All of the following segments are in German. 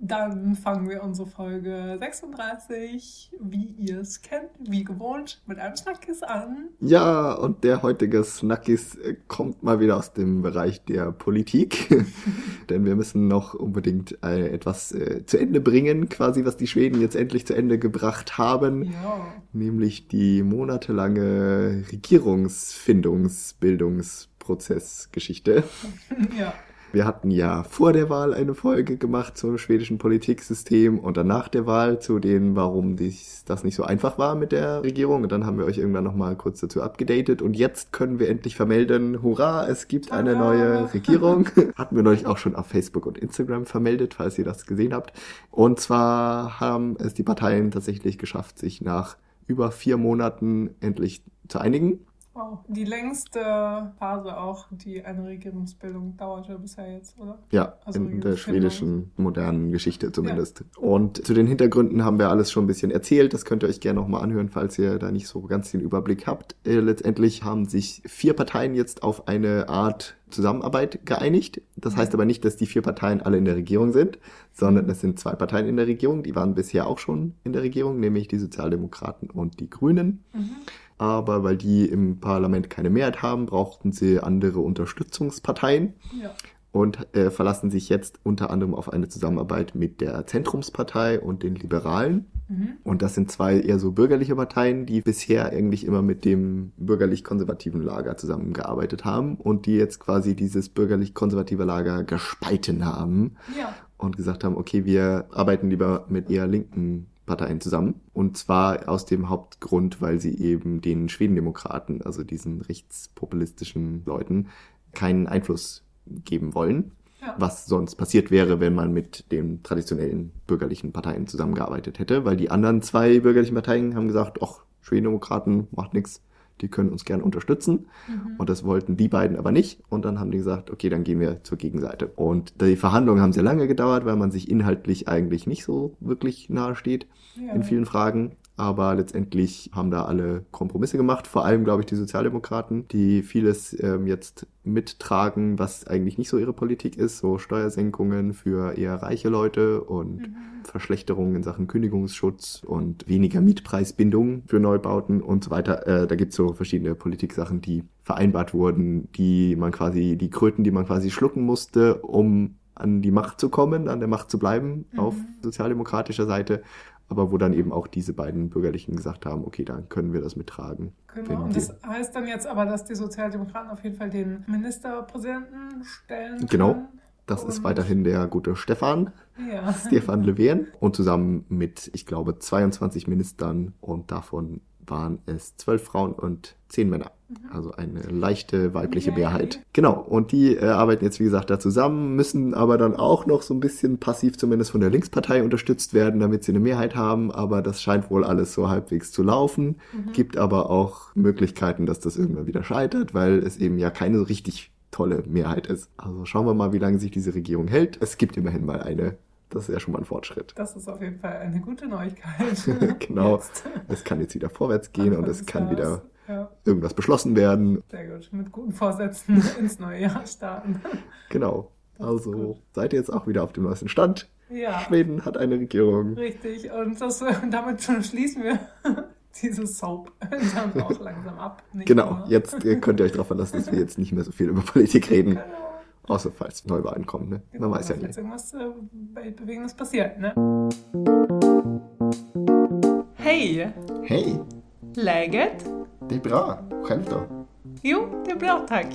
Dann fangen wir unsere Folge 36, wie ihr es kennt, wie gewohnt, mit einem Snackis an. Ja, und der heutige Snackis äh, kommt mal wieder aus dem Bereich der Politik. Denn wir müssen noch unbedingt äh, etwas äh, zu Ende bringen, quasi was die Schweden jetzt endlich zu Ende gebracht haben. Ja. Nämlich die monatelange Regierungsfindungsbildungsprozessgeschichte. ja. Wir hatten ja vor der Wahl eine Folge gemacht zum schwedischen Politiksystem und dann nach der Wahl zu dem, warum dies, das nicht so einfach war mit der Regierung. Und dann haben wir euch irgendwann nochmal kurz dazu abgedatet. Und jetzt können wir endlich vermelden, hurra, es gibt eine neue Regierung. hatten wir neulich auch schon auf Facebook und Instagram vermeldet, falls ihr das gesehen habt. Und zwar haben es die Parteien tatsächlich geschafft, sich nach über vier Monaten endlich zu einigen. Wow. Die längste Phase auch, die eine Regierungsbildung dauerte bisher jetzt, oder? Ja, Also in der schwedischen modernen Geschichte zumindest. Und zu den Hintergründen haben wir alles schon ein bisschen erzählt. Das könnt ihr euch gerne nochmal anhören, falls ihr da nicht so ganz den Überblick habt. Äh, letztendlich haben sich vier Parteien jetzt auf eine Art Zusammenarbeit geeinigt. Das heißt aber nicht, dass die vier Parteien alle in der Regierung sind, sondern es sind zwei Parteien in der Regierung. Die waren bisher auch schon in der Regierung, nämlich die Sozialdemokraten und die Grünen. Mhm. Aber weil die im Parlament keine Mehrheit haben, brauchten sie andere Unterstützungsparteien Ja. und äh, verlassen sich jetzt unter anderem auf eine Zusammenarbeit mit der Zentrumspartei und den Liberalen. Mhm. Und das sind zwei eher so bürgerliche Parteien, die bisher eigentlich immer mit dem bürgerlich-konservativen Lager zusammengearbeitet haben und die jetzt quasi dieses bürgerlich-konservative Lager gespalten haben Ja. und gesagt haben, okay, wir arbeiten lieber mit eher linken Parteien zusammen. Und zwar aus dem Hauptgrund, weil sie eben den Schwedendemokraten, also diesen rechtspopulistischen Leuten, keinen Einfluss geben wollen, Ja. was sonst passiert wäre, wenn man mit den traditionellen bürgerlichen Parteien zusammengearbeitet hätte. Weil die anderen zwei bürgerlichen Parteien haben gesagt, ach, Schwedendemokraten macht nichts, die können uns gern unterstützen. Mhm. Und das wollten die beiden aber nicht. Und dann haben die gesagt, okay, dann gehen wir zur Gegenseite. Und die Verhandlungen haben sehr lange gedauert, weil man sich inhaltlich eigentlich nicht so wirklich nahe steht Ja. in vielen Fragen. Aber letztendlich haben da alle Kompromisse gemacht, vor allem, glaube ich, die Sozialdemokraten, die vieles ähm, jetzt mittragen, was eigentlich nicht so ihre Politik ist, so Steuersenkungen für eher reiche Leute und Mhm. Verschlechterungen in Sachen Kündigungsschutz und weniger Mietpreisbindung für Neubauten und so weiter. Äh, da gibt's so verschiedene Politiksachen, die vereinbart wurden, die man quasi, die Kröten, die man quasi schlucken musste, um an die Macht zu kommen, an der Macht zu bleiben Mhm. auf sozialdemokratischer Seite, aber wo dann eben auch diese beiden Bürgerlichen gesagt haben, okay, dann können wir das mittragen. Genau, und das heißt dann jetzt aber, dass die Sozialdemokraten auf jeden Fall den Ministerpräsidenten stellen Genau. können. Das ist Und- weiterhin der gute Stefan, Ja. Stefan Löwen und zusammen mit, ich glaube, 22 Ministern und davon waren es zwölf Frauen und zehn Männer. Also eine leichte weibliche. Mehrheit. Genau. Und die äh, arbeiten jetzt, wie gesagt, da zusammen, müssen aber dann auch noch so ein bisschen passiv zumindest von der Linkspartei unterstützt werden, damit sie eine Mehrheit haben. Aber das scheint wohl alles so halbwegs zu laufen. Mhm. Gibt aber auch Möglichkeiten, dass das irgendwann wieder scheitert, weil es eben ja keine richtig tolle Mehrheit ist. Also schauen wir mal, wie lange sich diese Regierung hält. Es gibt immerhin mal eine. Das ist ja schon mal ein Fortschritt. Das ist auf jeden Fall eine gute Neuigkeit. Genau. Jetzt. Es kann jetzt wieder vorwärts gehen und Anfang es des kann wieder. Ja, irgendwas beschlossen werden. sehr gut. Mit guten Vorsätzen ins neue Jahr starten. Genau. Also gut. seid ihr jetzt auch wieder auf dem neuesten Stand. Ja, Schweden hat eine Regierung. richtig. Und das, damit schließen wir diese Soap dann auch langsam ab. Nicht Genau, wahr? jetzt äh, könnt ihr euch darauf verlassen, dass wir jetzt nicht mehr so viel über Politik reden. Genau. Außer falls Neuwahlen kommen, ne? Genau, Man weiß ja jetzt irgendwas äh, Weltbewegendes passiert, ne? Hej! Hej, Läget? det är bra. Själv då? Jo, det är bra tack.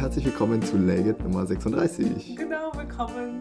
Herzlich willkommen zu Legit Nummer 36. Genau, willkommen.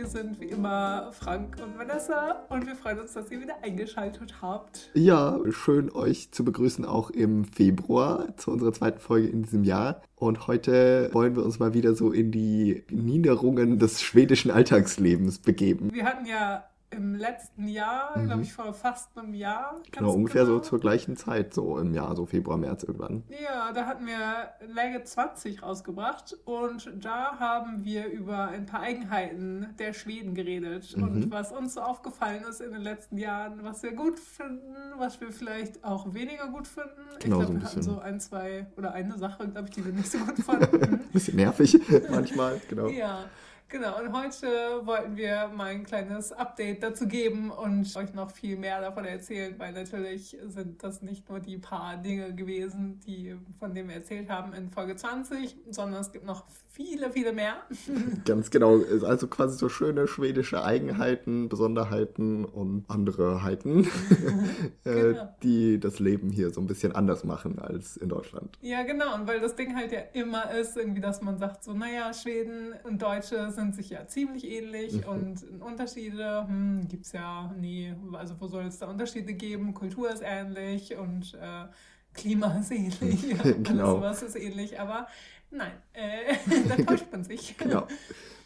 Wir sind wie immer Frank und Vanessa. Und wir freuen uns, dass ihr wieder eingeschaltet habt. Ja, schön euch zu begrüßen auch im Februar zu unserer zweiten Folge in diesem Jahr. Und heute wollen wir uns mal wieder so in die Niederungen des schwedischen Alltagslebens begeben. Wir hatten ja im letzten Jahr, Mhm. glaube ich, vor fast einem Jahr. Genau, ungefähr so genau. zur gleichen Zeit, so im Jahr, so Februar, März irgendwann. Ja, da hatten wir Läge 20 rausgebracht und da haben wir über ein paar Eigenheiten der Schweden geredet Mhm. und was uns so aufgefallen ist in den letzten Jahren, was wir gut finden, was wir vielleicht auch weniger gut finden. Genau, ich so glaube, ein wir hatten so ein, zwei oder eine Sache, glaube ich, die wir nicht so gut fanden. Bisschen nervig manchmal, genau. ja, Genau, und heute wollten wir mal ein kleines Update dazu geben und euch noch viel mehr davon erzählen, weil natürlich sind das nicht nur die paar Dinge gewesen, die, von denen wir erzählt haben in Folge 20, sondern es gibt noch viele, viele mehr. Ganz genau, also quasi so schöne schwedische Eigenheiten, Besonderheiten und andere Heiten, äh, genau. die das Leben hier so ein bisschen anders machen als in Deutschland. Ja, genau, und weil das Ding halt ja immer ist, irgendwie, dass man sagt so, naja, Schweden und Deutsche sind sind sich ja ziemlich ähnlich mhm. und Unterschiede hm, gibt es ja nie. Also wo soll es da Unterschiede geben? Kultur ist ähnlich und äh, Klima ist ähnlich, genau. alles sowas ist ähnlich, aber nein, äh, da täuscht man sich. genau.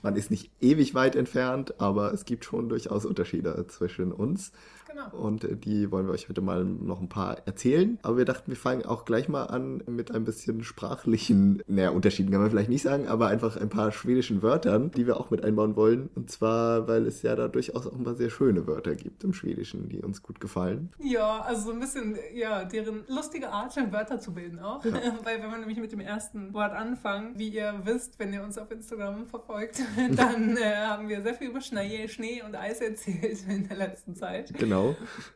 Man ist nicht ewig weit entfernt, aber es gibt schon durchaus Unterschiede zwischen uns. Genau. Und äh, die wollen wir euch heute mal noch ein paar erzählen. Aber wir dachten, wir fangen auch gleich mal an mit ein bisschen sprachlichen, naja, Unterschieden kann man vielleicht nicht sagen, aber einfach ein paar schwedischen Wörtern, die wir auch mit einbauen wollen. Und zwar, weil es ja da durchaus auch ein paar sehr schöne Wörter gibt im Schwedischen, die uns gut gefallen. Ja, also so ein bisschen, ja, deren lustige Art, Wörter zu bilden auch. Ja. weil wenn wir nämlich mit dem ersten Wort anfangen, wie ihr wisst, wenn ihr uns auf Instagram verfolgt, dann äh, haben wir sehr viel über Schnee, Schnee und Eis erzählt in der letzten Zeit. Genau.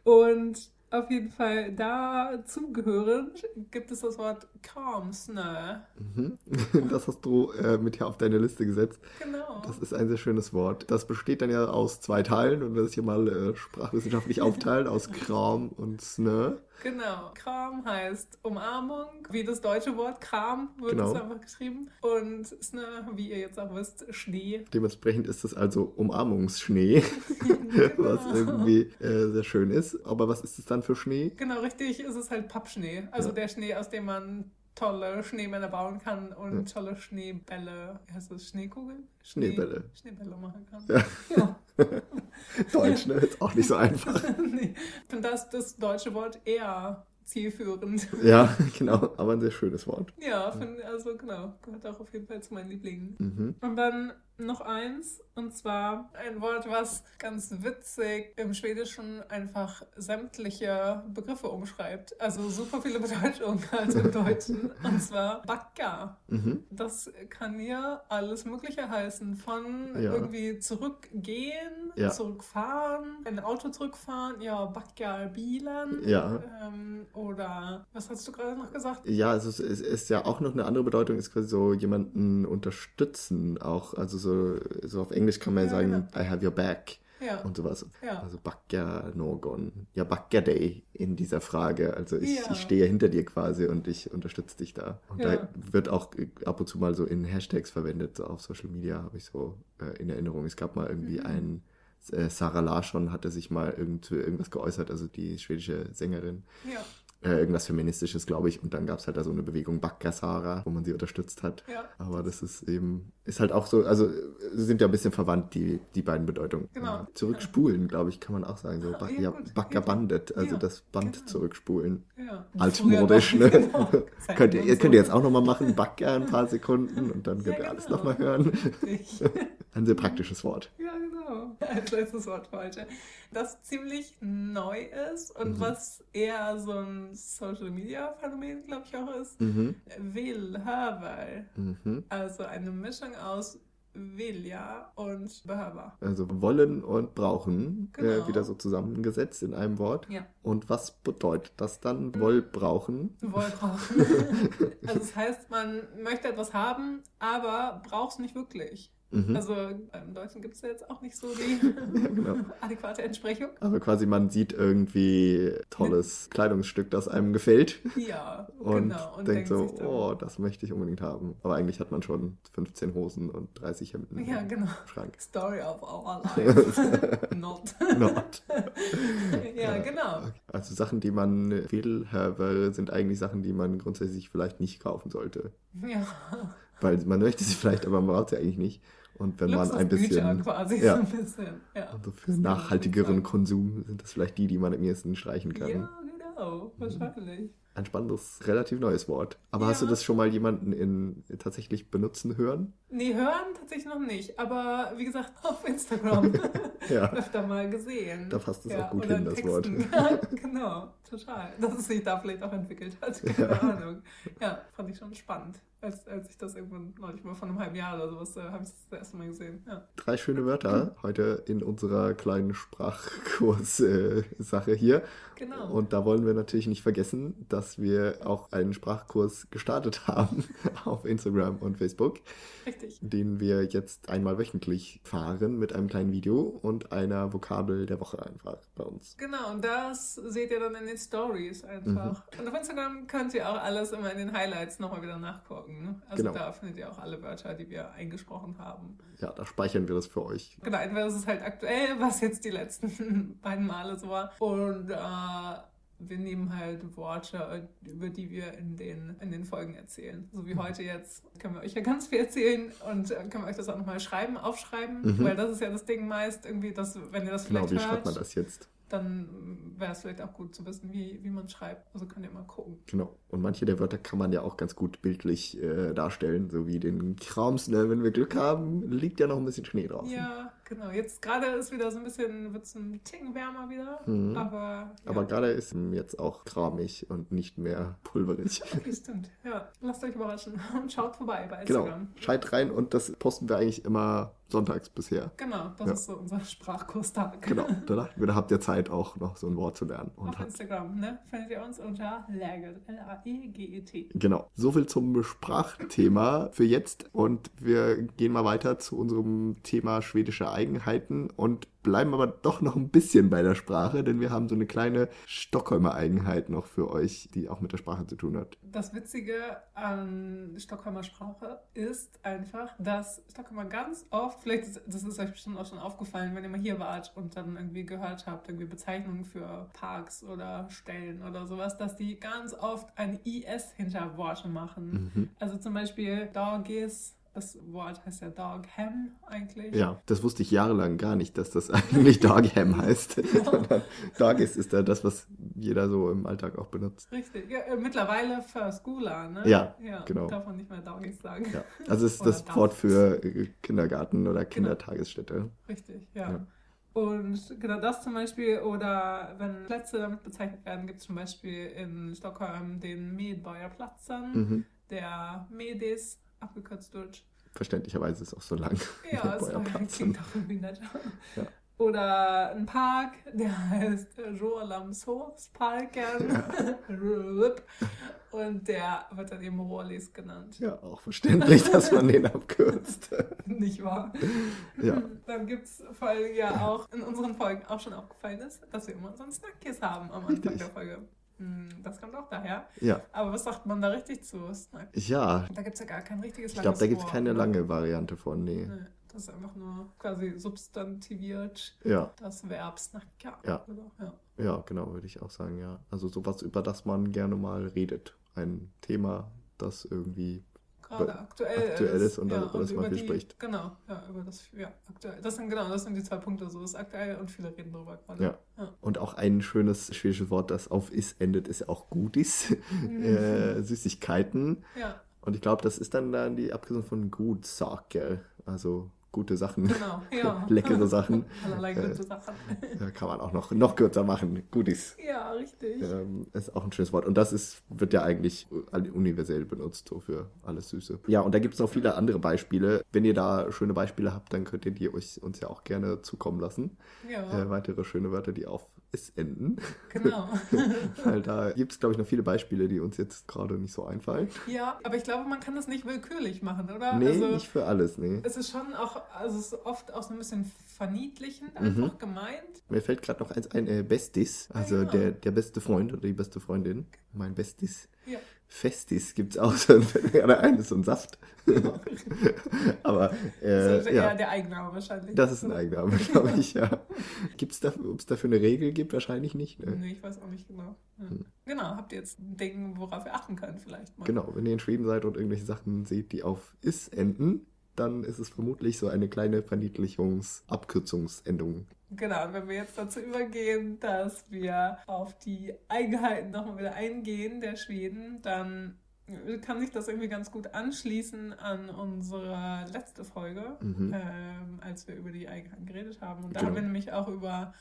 Genau. Und auf jeden Fall dazugehörend gibt es das Wort Kalmsnö. Mhm. Das hast du äh, mit hier auf deine Liste gesetzt. Genau. Das ist ein sehr schönes Wort. Das besteht dann ja aus zwei Teilen und das hier mal äh, sprachwissenschaftlich aufteilen, aus Kram und Snö. Genau. Kram heißt Umarmung, wie das deutsche Wort Kram wird genau. es einfach geschrieben. Und Snö, wie ihr jetzt auch wisst, Schnee. Dementsprechend ist es also Umarmungsschnee, genau. was irgendwie äh, sehr schön ist. Aber was ist es dann für Schnee? Genau, richtig, ist es halt Pappschnee. Also ja. der Schnee, aus dem man tolle Schneemänner bauen kann und tolle Schneebälle, heißt das Schneekugeln? Schnee, Schneebälle. Schneebälle machen kann. Ja. ja. Deutsch, ne? Ist auch nicht so einfach. nee. Ich finde das, das deutsche Wort eher zielführend. Ja, genau, aber ein sehr schönes Wort. Ja, find, also genau, gehört auch auf jeden Fall zu meinen Lieblingen. Mhm. Und dann noch eins, und zwar ein Wort, was ganz witzig im Schwedischen einfach sämtliche Begriffe umschreibt. Also super viele Bedeutungen als im Deutschen. Und zwar Backa. Mhm. Das kann hier alles Mögliche heißen. Von ja. irgendwie zurückgehen, ja. zurückfahren, ein Auto zurückfahren, ja, Backa Bielen. Ja. Ähm, oder was hast du gerade noch gesagt? Ja, also es ist ja auch noch eine andere Bedeutung, ist quasi so jemanden unterstützen, auch, also so so, so auf Englisch kann man ja, sagen, genau. I have your back. Ja. Und sowas. Ja. Also Backa Nogon. Ja, Backa Day in dieser Frage. Also ich, ja. ich stehe hinter dir quasi und ich unterstütze dich da. Und da wird auch ab und zu mal so in Hashtags verwendet. So auf Social Media habe ich so äh, in Erinnerung. Es gab mal irgendwie mhm. einen, äh, Sarah Larsson hatte sich mal irgend, irgendwas geäußert, also die schwedische Sängerin. Ja äh, irgendwas Feministisches, glaube ich. Und dann gab es halt da so eine Bewegung Bakkasara, wo man sie unterstützt hat. Ja. Aber das ist eben, ist halt auch so, also sind ja ein bisschen verwandt, die, die beiden Bedeutungen. Genau. Zurückspulen, glaube ich, kann man auch sagen. So, ba ja, Backer bandet, also ja, das Band genau. zurückspulen. Ja. Altmodisch, ne? Genau. könnt, ihr, könnt ihr jetzt auch nochmal machen, Backer ein paar Sekunden und dann könnt ihr alles nochmal genau. hören. ein sehr praktisches Wort. Ja, genau. Ein letztes Wort für heute das ziemlich neu ist und mhm. was eher so ein Social Media Phänomen, glaube ich, auch ist. Mhm. Will, Höver. Mhm. Also eine Mischung aus Vilja und Behöver. Also wollen und brauchen äh, genau. äh, wieder so zusammengesetzt in einem Wort. Ja. Und was bedeutet das dann? Woll brauchen? Woll brauchen. also das heißt, man möchte etwas haben, aber braucht es nicht wirklich. Mhm. Also im Deutschen gibt es ja jetzt auch nicht so die ja, genau. adäquate Entsprechung. Aber quasi man sieht irgendwie tolles Kleidungsstück, das einem gefällt. Ja, und genau. Und denkt, denkt so, oh, das möchte ich unbedingt haben. Aber eigentlich hat man schon 15 Hosen und 30 Hemden ja, genau. im Schrank. Story of our life. Not. Not. ja, ja, genau. Also Sachen, die man will, sind eigentlich Sachen, die man grundsätzlich vielleicht nicht kaufen sollte. Ja. Weil man möchte sie vielleicht, aber man braucht sie eigentlich nicht. Und wenn man ein bisschen, quasi ja, so ein bisschen. Ja. Also für nachhaltigeren Konsum sind das vielleicht die, die man am ehesten streichen kann. Ja, genau, wahrscheinlich. Ein spannendes, relativ neues Wort. Aber ja. hast du das schon mal jemanden in, tatsächlich benutzen hören? Nee, hören tatsächlich noch nicht. Aber wie gesagt, auf Instagram ja. öfter mal gesehen. Da passt es ja, auch gut hin, das Texten. Wort. Ja, genau, total. Dass es sich da vielleicht auch entwickelt hat. Keine Ahnung. Ja, fand ich schon spannend. Als, als ich das irgendwann neulich mal vor einem halben Jahr oder sowas, äh, habe ich das das erste Mal gesehen. Ja. Drei schöne Wörter heute in unserer kleinen Sprachkurs-Sache hier. Genau. Und da wollen wir natürlich nicht vergessen, dass wir auch einen Sprachkurs gestartet haben auf Instagram und Facebook. Richtig. Den wir jetzt einmal wöchentlich fahren mit einem kleinen Video und einer Vokabel der Woche einfach bei uns. Genau, und das seht ihr dann in den Stories einfach. Mhm. Und auf Instagram könnt ihr auch alles immer in den Highlights nochmal wieder nachgucken folgen. Ne? Also genau. da findet ihr auch alle Wörter, die wir eingesprochen haben. Ja, da speichern wir das für euch. Genau, entweder ist es halt aktuell, was jetzt die letzten beiden Male so war. Und äh, wir nehmen halt Worte, über die wir in den, in den Folgen erzählen. So wie mhm. heute jetzt können wir euch ja ganz viel erzählen und äh, können wir euch das auch nochmal schreiben, aufschreiben, mhm. weil das ist ja das Ding meist irgendwie, dass wenn ihr das genau, vielleicht Genau, wie schreibt man das jetzt? Dann wäre es vielleicht auch gut zu wissen, wie, wie man schreibt. Also könnt ihr mal gucken. Genau. Und manche der Wörter kann man ja auch ganz gut bildlich äh, darstellen, so wie den Krams, ne? wenn wir Glück haben, liegt ja noch ein bisschen Schnee drauf. Ja, genau. Jetzt gerade ist wieder so ein bisschen, wird es ein Ticken wärmer wieder. Mhm. Aber, ja. aber gerade ist jetzt auch kramig und nicht mehr pulverig. Stimmt. Ja, lasst euch überraschen und schaut vorbei bei genau. Instagram. Genau. Schaut rein und das posten wir eigentlich immer sonntags bisher. Genau, das ja. ist so unser Sprachkurstag. Genau, da dachten wir, da habt ihr Zeit auch noch so ein Wort zu lernen. Und Auf Instagram, ne? Findet ihr uns unter Laget, L-A-E-G-E-T. Genau, soviel zum Sprachthema für jetzt und wir gehen mal weiter zu unserem Thema schwedische Eigenheiten und bleiben aber doch noch ein bisschen bei der Sprache, denn wir haben so eine kleine Stockholmer Eigenheit noch für euch, die auch mit der Sprache zu tun hat. Das Witzige an Stockholmer Sprache ist einfach, dass Stockholmer ganz oft, vielleicht ist, das ist euch bestimmt auch schon aufgefallen, wenn ihr mal hier wart und dann irgendwie gehört habt, irgendwie Bezeichnungen für Parks oder Stellen oder sowas, dass die ganz oft ein IS hinter Worte machen. Mhm. Also zum Beispiel Doggies das Wort heißt ja Dog Ham eigentlich. Ja, das wusste ich jahrelang gar nicht, dass das eigentlich Dog Ham heißt. Dog ist, ist da das, was jeder so im Alltag auch benutzt. Richtig. Ja, äh, mittlerweile für Schooler, ne? Ja, ja genau. Darf man nicht mehr Doggies sagen. Ja. Also es ist das Wort für äh, Kindergarten oder genau. Kindertagesstätte. Genau. Richtig, ja. ja. Und genau das zum Beispiel, oder wenn Plätze damit bezeichnet werden, gibt es zum Beispiel in Stockholm den Medborgarplatsen, mhm. der Medis, abgekürzt Deutsch. Verständlicherweise ist es auch so lang. Ja, es klingt auch irgendwie netter. Ja. Oder ein Park, der heißt Rohrlamshovsparken. Ja. Und der wird dann eben Rohrlis genannt. Ja, auch verständlich, dass man den abkürzt. Nicht wahr? Ja. Dann gibt es vor allem ja auch in unseren Folgen auch schon aufgefallen ist, dass wir immer so einen Snackkiss haben am Anfang Richtig. der Folge. Hm, das kommt auch daher. Ja. Aber was sagt man da richtig zu? Snack? Ja. Da gibt es ja gar kein richtiges Ich glaube, da gibt es keine lange Variante von, nee. nee. Das ist einfach nur quasi substantiviert. Ja. Das Verb snacker. Ja. ja. Ja, genau, würde ich auch sagen, ja. Also sowas, über das man gerne mal redet. Ein Thema, das irgendwie gerade aktuell, aktuell ist, und ja, darüber das man viel spricht. Genau, ja, über das, ja, aktuell. Das sind genau, das sind die zwei Punkte, so ist aktuell und viele reden darüber gerade. Ja. ja. Und auch ein schönes schwedisches Wort, das auf is endet, ist auch Gudis, mhm. äh, Süßigkeiten. Ja. Und ich glaube, das ist dann, dann die Abkürzung von Gutsaker, also gute Sachen. Genau, ja. Leckere Sachen. Allerlei gute Sachen. Äh, kann man auch noch, noch kürzer machen. Goodies. Ja, richtig. Ähm, ist auch ein schönes Wort. Und das ist, wird ja eigentlich universell benutzt, so für alles Süße. Ja, und da gibt es noch viele andere Beispiele. Wenn ihr da schöne Beispiele habt, dann könnt ihr die euch, uns ja auch gerne zukommen lassen. Ja. Äh, weitere schöne Wörter, die auf es enden. Genau. Weil da gibt es, glaube ich, noch viele Beispiele, die uns jetzt gerade nicht so einfallen. Ja, aber ich glaube, man kann das nicht willkürlich machen, oder? Nee, also, nicht für alles, nee. Es ist schon auch, also es ist oft auch so ein bisschen verniedlichend einfach mhm. gemeint. Mir fällt gerade noch eins ein, äh, Bestis, also ja, genau. der, der beste Freund oder die beste Freundin. Mein Bestis. Ja. Festis gibt es auch, so gerade ein, so ein Saft. Aber äh, das ist ja, der Eigenname wahrscheinlich. Das ist ein Eigenname, glaube ich, ja. Gibt es dafür, ob es dafür eine Regel gibt? Wahrscheinlich nicht. Ne? Nee, ich weiß auch nicht genau. Ja. Hm. Genau, habt ihr jetzt ein Ding, worauf ihr achten könnt vielleicht mal. Genau, wenn ihr in Schweden seid und irgendwelche Sachen seht, die auf is enden, dann ist es vermutlich so eine kleine Verniedlichungs-, Abkürzungsendung. Genau, und wenn wir jetzt dazu übergehen, dass wir auf die Eigenheiten nochmal wieder eingehen der Schweden, dann kann sich das irgendwie ganz gut anschließen an unsere letzte Folge, mhm. ähm, als wir über die Eigenheiten geredet haben. Und da genau. haben wir nämlich auch über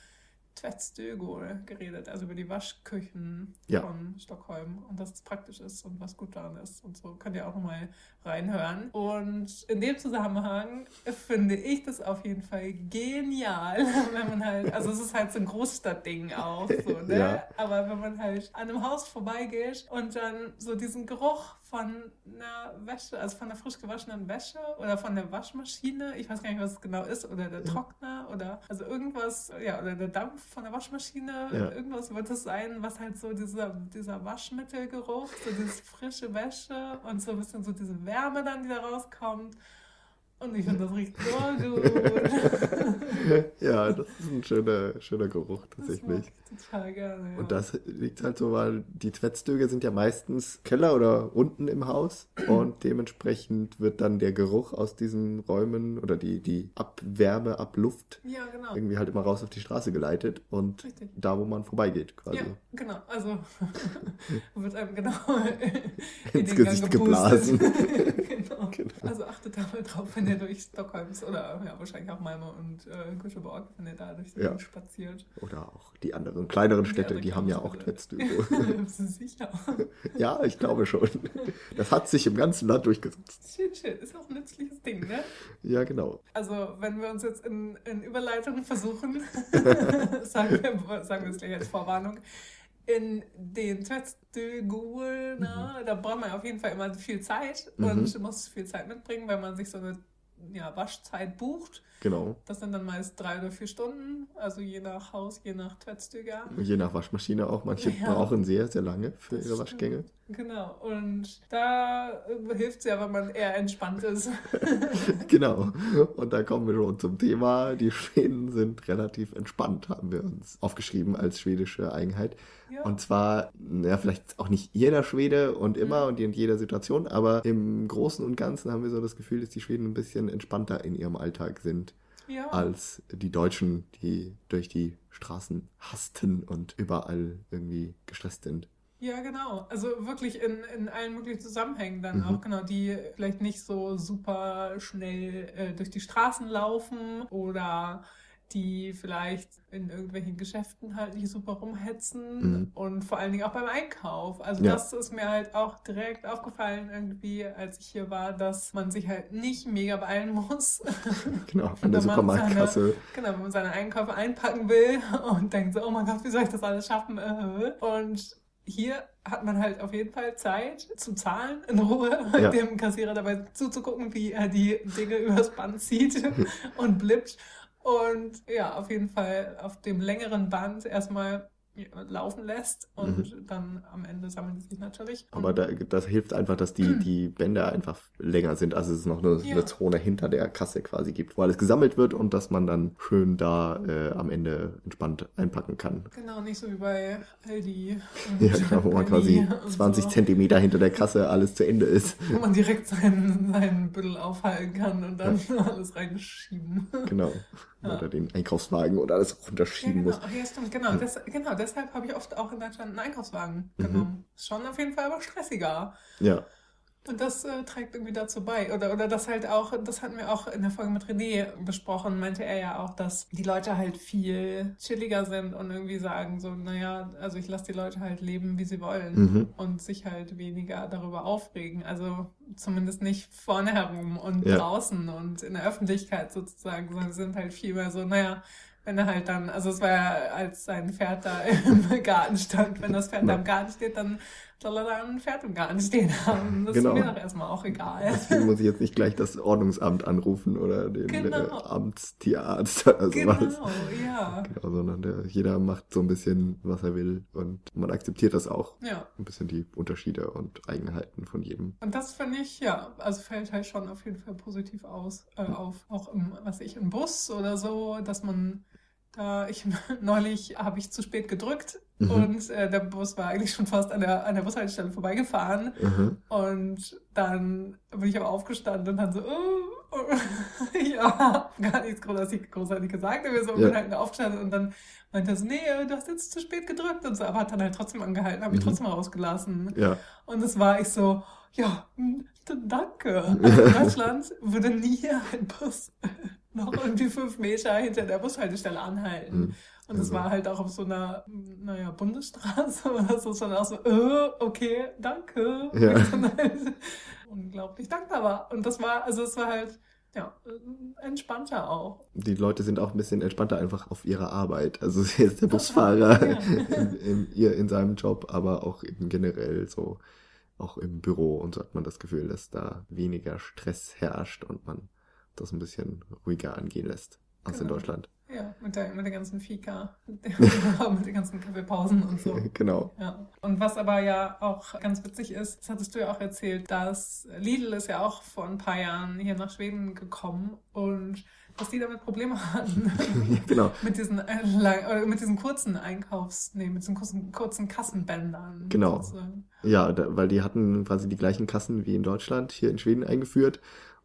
Tvättstugor geredet, also über die Waschküchen Ja. von Stockholm und dass es praktisch ist und was gut daran ist und so. Könnt ihr auch nochmal reinhören. Und in dem Zusammenhang finde ich das auf jeden Fall genial, wenn man halt, also es ist halt so ein Großstadtding auch, so, ne? Ja. Aber wenn man halt an einem Haus vorbeigeht und dann so diesen Geruch von einer Wäsche, also von einer frisch gewaschenen Wäsche oder von der Waschmaschine, ich weiß gar nicht, was es genau ist, oder der Trockner oder also irgendwas, ja, oder der Dampf von der Waschmaschine, Ja. irgendwas wird es sein, was halt so dieser, dieser Waschmittelgeruch, so diese frische Wäsche und so ein bisschen so diese Wärme dann, die da rauskommt. Und ich finde, das riecht so gut. ja, das ist ein schöner, schöner Geruch Das tatsächlich. ich total gerne. Ja. Und das liegt halt so, weil die Tvettstöge sind ja meistens Keller oder unten im Haus und dementsprechend wird dann der Geruch aus diesen Räumen oder die, die Abwärme, Abluft ja, genau. irgendwie halt immer raus auf die Straße geleitet und Richtig. da, wo man vorbeigeht quasi. Ja, genau. Also wird einem genau Ins in den Gesicht geblasen. genau. Genau. Also achtet da mal drauf, wenn ihr durch Stockholms oder ja, wahrscheinlich auch Malmö und äh, Göteborg, wenn ihr da durch die Ja. Gegend spaziert. Oder auch die anderen kleineren Die Städte, anderen die haben ja auch. Tvettstöge. Sicher. ja, ich glaube schon. Das hat sich im ganzen Land durchgesetzt. Schön, schön. Ist auch ein nützliches Ding, ne? Ja, genau. Also, wenn wir uns jetzt in, in Überleitungen versuchen, sagen, wir, sagen wir es gleich als Vorwarnung, in den Tvättstugor, ne, da braucht man auf jeden Fall immer viel Zeit und muss viel Zeit mitbringen, wenn man sich so eine ja, Waschzeit bucht. Genau. Das sind dann meist drei oder vier Stunden, also je nach Haus, je nach Tvättstuga. Je nach Waschmaschine auch. Manche Ja. brauchen sehr, sehr lange für ihre stimmt. Waschgänge. Genau, und da äh, hilft es ja, wenn man eher entspannt ist. Genau. Und da kommen wir schon zum Thema. Die Schweden sind relativ entspannt, haben wir uns aufgeschrieben als schwedische Eigenheit. Ja. Und zwar, ja, vielleicht auch nicht jeder Schwede und immer Mhm. und in jeder Situation, aber im Großen und Ganzen haben wir so das Gefühl, dass die Schweden ein bisschen entspannter in ihrem Alltag sind ja. als die Deutschen, die durch die Straßen hasten und überall irgendwie gestresst sind. Ja, genau. Also wirklich in, in allen möglichen Zusammenhängen dann Mhm. auch, genau, die vielleicht nicht so super schnell äh, durch die Straßen laufen oder die vielleicht in irgendwelchen Geschäften halt nicht super rumhetzen Mhm. und vor allen Dingen auch beim Einkauf. Also Ja. das ist mir halt auch direkt aufgefallen irgendwie, als ich hier war, dass man sich halt nicht mega beeilen muss. Genau, an Und der Supermarktkasse. Genau, wenn man seine Einkäufe einpacken will und denkt so, oh mein Gott, wie soll ich das alles schaffen? Und hier hat man halt auf jeden Fall Zeit zum Zahlen in Ruhe, Ja. dem Kassierer dabei zuzugucken, wie er die Dinge übers Band zieht und blippt. Und ja, auf jeden Fall auf dem längeren Band erstmal laufen lässt und dann am Ende sammeln die sich natürlich. Mhm. Aber da, das hilft einfach, dass die, die Bänder einfach länger sind. Also es ist noch eine, Ja. eine Zone hinter der Kasse quasi gibt, wo alles gesammelt wird und dass man dann schön da äh, am Ende entspannt einpacken kann. Genau, nicht so wie bei Aldi. Ja, genau, wo man quasi Penny und 20 so. Zentimeter hinter der Kasse alles zu Ende ist. wo man direkt seinen, seinen Büttel aufhalten kann und dann alles reinschieben. Genau. Ja. Oder den Einkaufswagen und alles Ja, runterschieben genau. muss. Ja, stimmt. Genau, des, genau. Deshalb habe ich oft auch in Deutschland einen Einkaufswagen Mhm. genommen. Ist schon auf jeden Fall aber stressiger. Ja, Und das äh, trägt irgendwie dazu bei. Oder, oder das halt auch, das hatten wir auch in der Folge mit René besprochen, meinte er ja auch, dass die Leute halt viel chilliger sind und irgendwie sagen so, naja, also ich lasse die Leute halt leben, wie sie wollen. Mhm. Und sich halt weniger darüber aufregen. Also zumindest nicht vorne herum und Ja. draußen und in der Öffentlichkeit sozusagen, sondern sind halt viel mehr so, naja, wenn er halt dann, also es war ja, als sein Pferd da im Garten stand, wenn das Pferd da im Garten steht, dann soll er da ein Pferd im Garten stehen haben. Das Genau. ist mir doch erstmal auch egal. deswegen muss ich jetzt nicht gleich das Ordnungsamt anrufen oder den Genau. äh, Amtstierarzt oder sowas. Genau, ja. Genau, sondern der, jeder macht so ein bisschen, was er will und man akzeptiert das auch. Ja. Ein bisschen die Unterschiede und Eigenheiten von jedem. Und das finde ich, ja, also fällt halt schon auf jeden Fall positiv aus, äh, auf. Auch im, was ich, im Bus oder so, dass man da, ich neulich habe ich zu spät gedrückt Mhm. und äh, der Bus war eigentlich schon fast an der, an der Bushaltestelle vorbeigefahren. Mhm. Und dann bin ich aber aufgestanden und dann so, oh, oh. ja, gar nichts großartig, großartig gesagt. Und wir so Ja. halt aufgestanden und dann meinte er so, nee, du hast jetzt zu spät gedrückt und so, aber hat dann halt trotzdem angehalten, habe mich Mhm. trotzdem rausgelassen. Ja, Und es war ich so, ja, hm, danke. Also in Deutschland würde nie ein Bus noch irgendwie fünf Meter hinter der Bushaltestelle anhalten. Und es also. war halt auch auf so einer, naja, Bundesstraße oder so, schon auch so, äh, okay, danke. Ja. Halt unglaublich dankbar war. Und das war, also es war halt, ja, entspannter auch. Die Leute sind auch ein bisschen entspannter einfach auf ihrer Arbeit. Also ist der Busfahrer ja. in, in, in, seinem Job, aber auch eben generell so, auch im Büro und so hat man das Gefühl, dass da weniger Stress herrscht und man das ein bisschen ruhiger angehen lässt als genau. in Deutschland. Ja, mit der, mit der ganzen Fika, mit den ganzen Kaffeepausen und so. Genau. Ja. Und was aber ja auch ganz witzig ist, das hattest du ja auch erzählt, dass Lidl ist ja auch vor ein paar Jahren hier nach Schweden gekommen und dass die damit Probleme hatten. genau. mit diesen äh, mit diesen kurzen Einkaufs, nee, mit diesen kurzen, kurzen Kassenbändern. Genau. Sozusagen. Ja, da, weil die hatten quasi die gleichen Kassen wie in Deutschland hier in Schweden eingeführt